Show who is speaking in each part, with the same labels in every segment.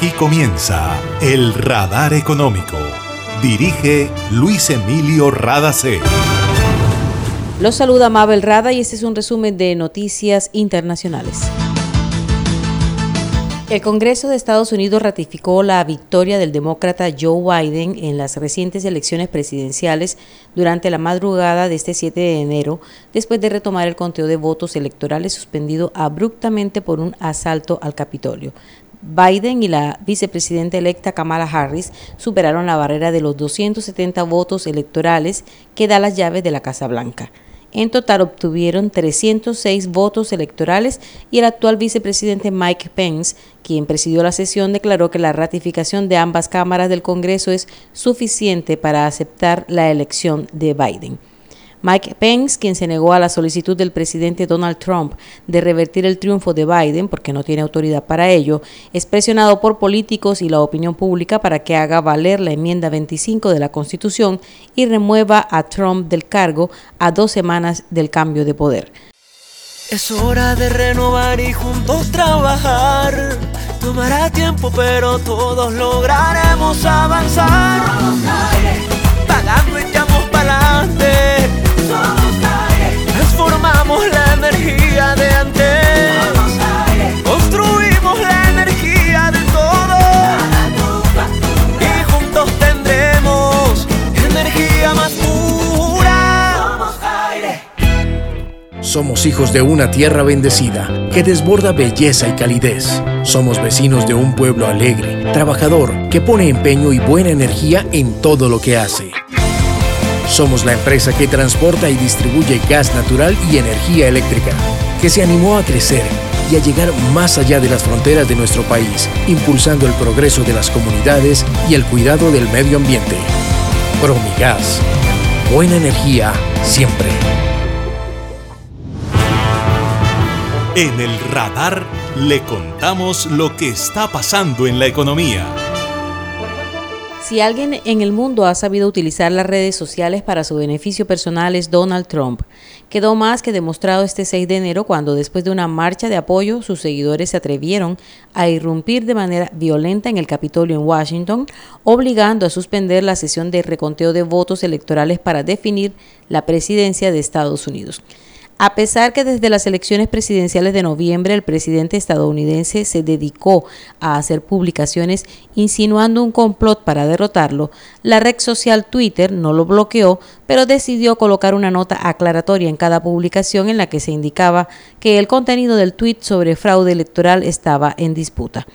Speaker 1: Aquí comienza el Radar Económico. Dirige Luis Emilio Radacé.
Speaker 2: Los saluda Mabel Rada y este es un resumen de noticias internacionales. El Congreso de Estados Unidos ratificó la victoria del demócrata Joe Biden en las recientes elecciones presidenciales durante la madrugada de este 7 de enero, después de retomar el conteo de votos electorales suspendido abruptamente por un asalto al Capitolio. Biden y la vicepresidenta electa Kamala Harris superaron la barrera de los 270 votos electorales que da las llaves de la Casa Blanca. En total obtuvieron 306 votos electorales y el actual vicepresidente Mike Pence, quien presidió la sesión, declaró que la ratificación de ambas cámaras del Congreso es suficiente para aceptar la elección de Biden. Mike Pence, quien se negó a la solicitud del presidente Donald Trump de revertir el triunfo de Biden, porque no tiene autoridad para ello, es presionado por políticos y la opinión pública para que haga valer la enmienda 25 de la Constitución y remueva a Trump del cargo a dos semanas del cambio de poder.
Speaker 3: Es hora de renovar y juntos trabajar. Tomará tiempo, pero todos lograremos avanzar. Pagando para adelante Transformamos la energía de antes. Construimos la energía de todos. Y juntos tendremos energía más pura. Somos aire.
Speaker 4: Somos hijos de una tierra bendecida que desborda belleza y calidez. Somos vecinos de un pueblo alegre, trabajador, que pone empeño y buena energía en todo lo que hace. Somos la empresa que transporta y distribuye gas natural y energía eléctrica, que se animó a crecer y a llegar más allá de las fronteras de nuestro país, impulsando el progreso de las comunidades y el cuidado del medio ambiente. Promigas. Buena energía siempre.
Speaker 1: En el radar le contamos lo que está pasando en la economía.
Speaker 2: Si alguien en el mundo ha sabido utilizar las redes sociales para su beneficio personal es Donald Trump. Quedó más que demostrado este 6 de enero cuando después de una marcha de apoyo sus seguidores se atrevieron a irrumpir de manera violenta en el Capitolio en Washington, obligando a suspender la sesión de reconteo de votos electorales para definir la presidencia de Estados Unidos. A pesar que desde las elecciones presidenciales de noviembre el presidente estadounidense se dedicó a hacer publicaciones insinuando un complot para derrotarlo, la red social Twitter no lo bloqueó, pero decidió colocar una nota aclaratoria en cada publicación en la que se indicaba que el contenido del tweet sobre fraude electoral estaba en disputa.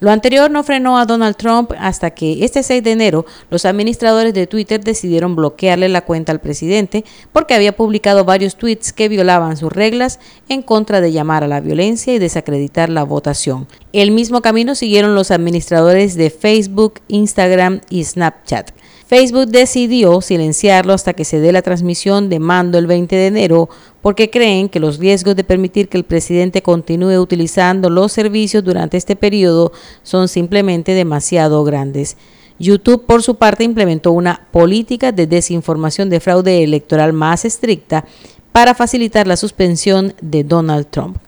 Speaker 2: Lo anterior no frenó a Donald Trump hasta que este 6 de enero los administradores de Twitter decidieron bloquearle la cuenta al presidente porque había publicado varios tweets que violaban sus reglas en contra de llamar a la violencia y desacreditar la votación. El mismo camino siguieron los administradores de Facebook, Instagram y Snapchat. Facebook decidió silenciarlo hasta que se dé la transmisión de mando el 20 de enero porque creen que los riesgos de permitir que el presidente continúe utilizando los servicios durante este periodo son simplemente demasiado grandes. YouTube, por su parte, implementó una política de desinformación de fraude electoral más estricta para facilitar la suspensión de Donald Trump.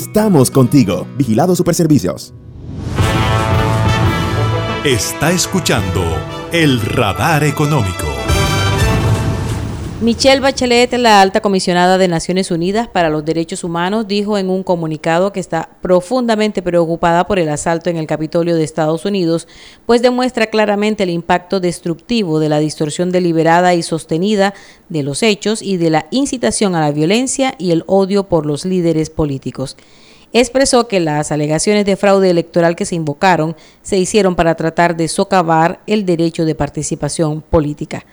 Speaker 5: Estamos contigo. Vigilado Superservicios.
Speaker 1: Está escuchando el radar económico.
Speaker 2: Michelle Bachelet, la alta comisionada de Naciones Unidas para los Derechos Humanos, dijo en un comunicado que está profundamente preocupada por el asalto en el Capitolio de Estados Unidos, pues demuestra claramente el impacto destructivo de la distorsión deliberada y sostenida de los hechos y de la incitación a la violencia y el odio por los líderes políticos expresó que las alegaciones de fraude electoral que se invocaron se hicieron para tratar de socavar el derecho de participación política.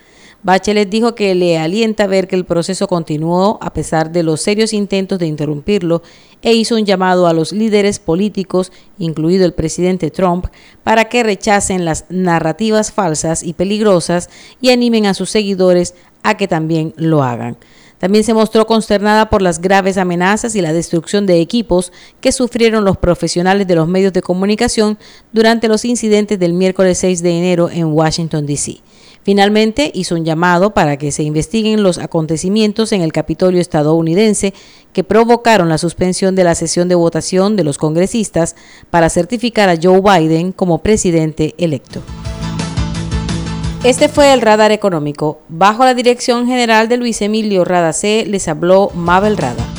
Speaker 2: Bachelet dijo que le alienta ver que el proceso continuó a pesar de los serios intentos de interrumpirlo e hizo un llamado a los líderes políticos, incluido el presidente Trump, para que rechacen las narrativas falsas y peligrosas y animen a sus seguidores a que también lo hagan. También se mostró consternada por las graves amenazas y la destrucción de equipos que sufrieron los profesionales de los medios de comunicación durante los incidentes del miércoles 6 de enero en Washington, D.C. Finalmente hizo un llamado para que se investiguen los acontecimientos en el Capitolio estadounidense que provocaron la suspensión de la sesión de votación de los congresistas para certificar a Joe Biden como presidente electo. Este fue el radar económico. Bajo la dirección general de Luis Emilio Radacé les habló Mabel Rada.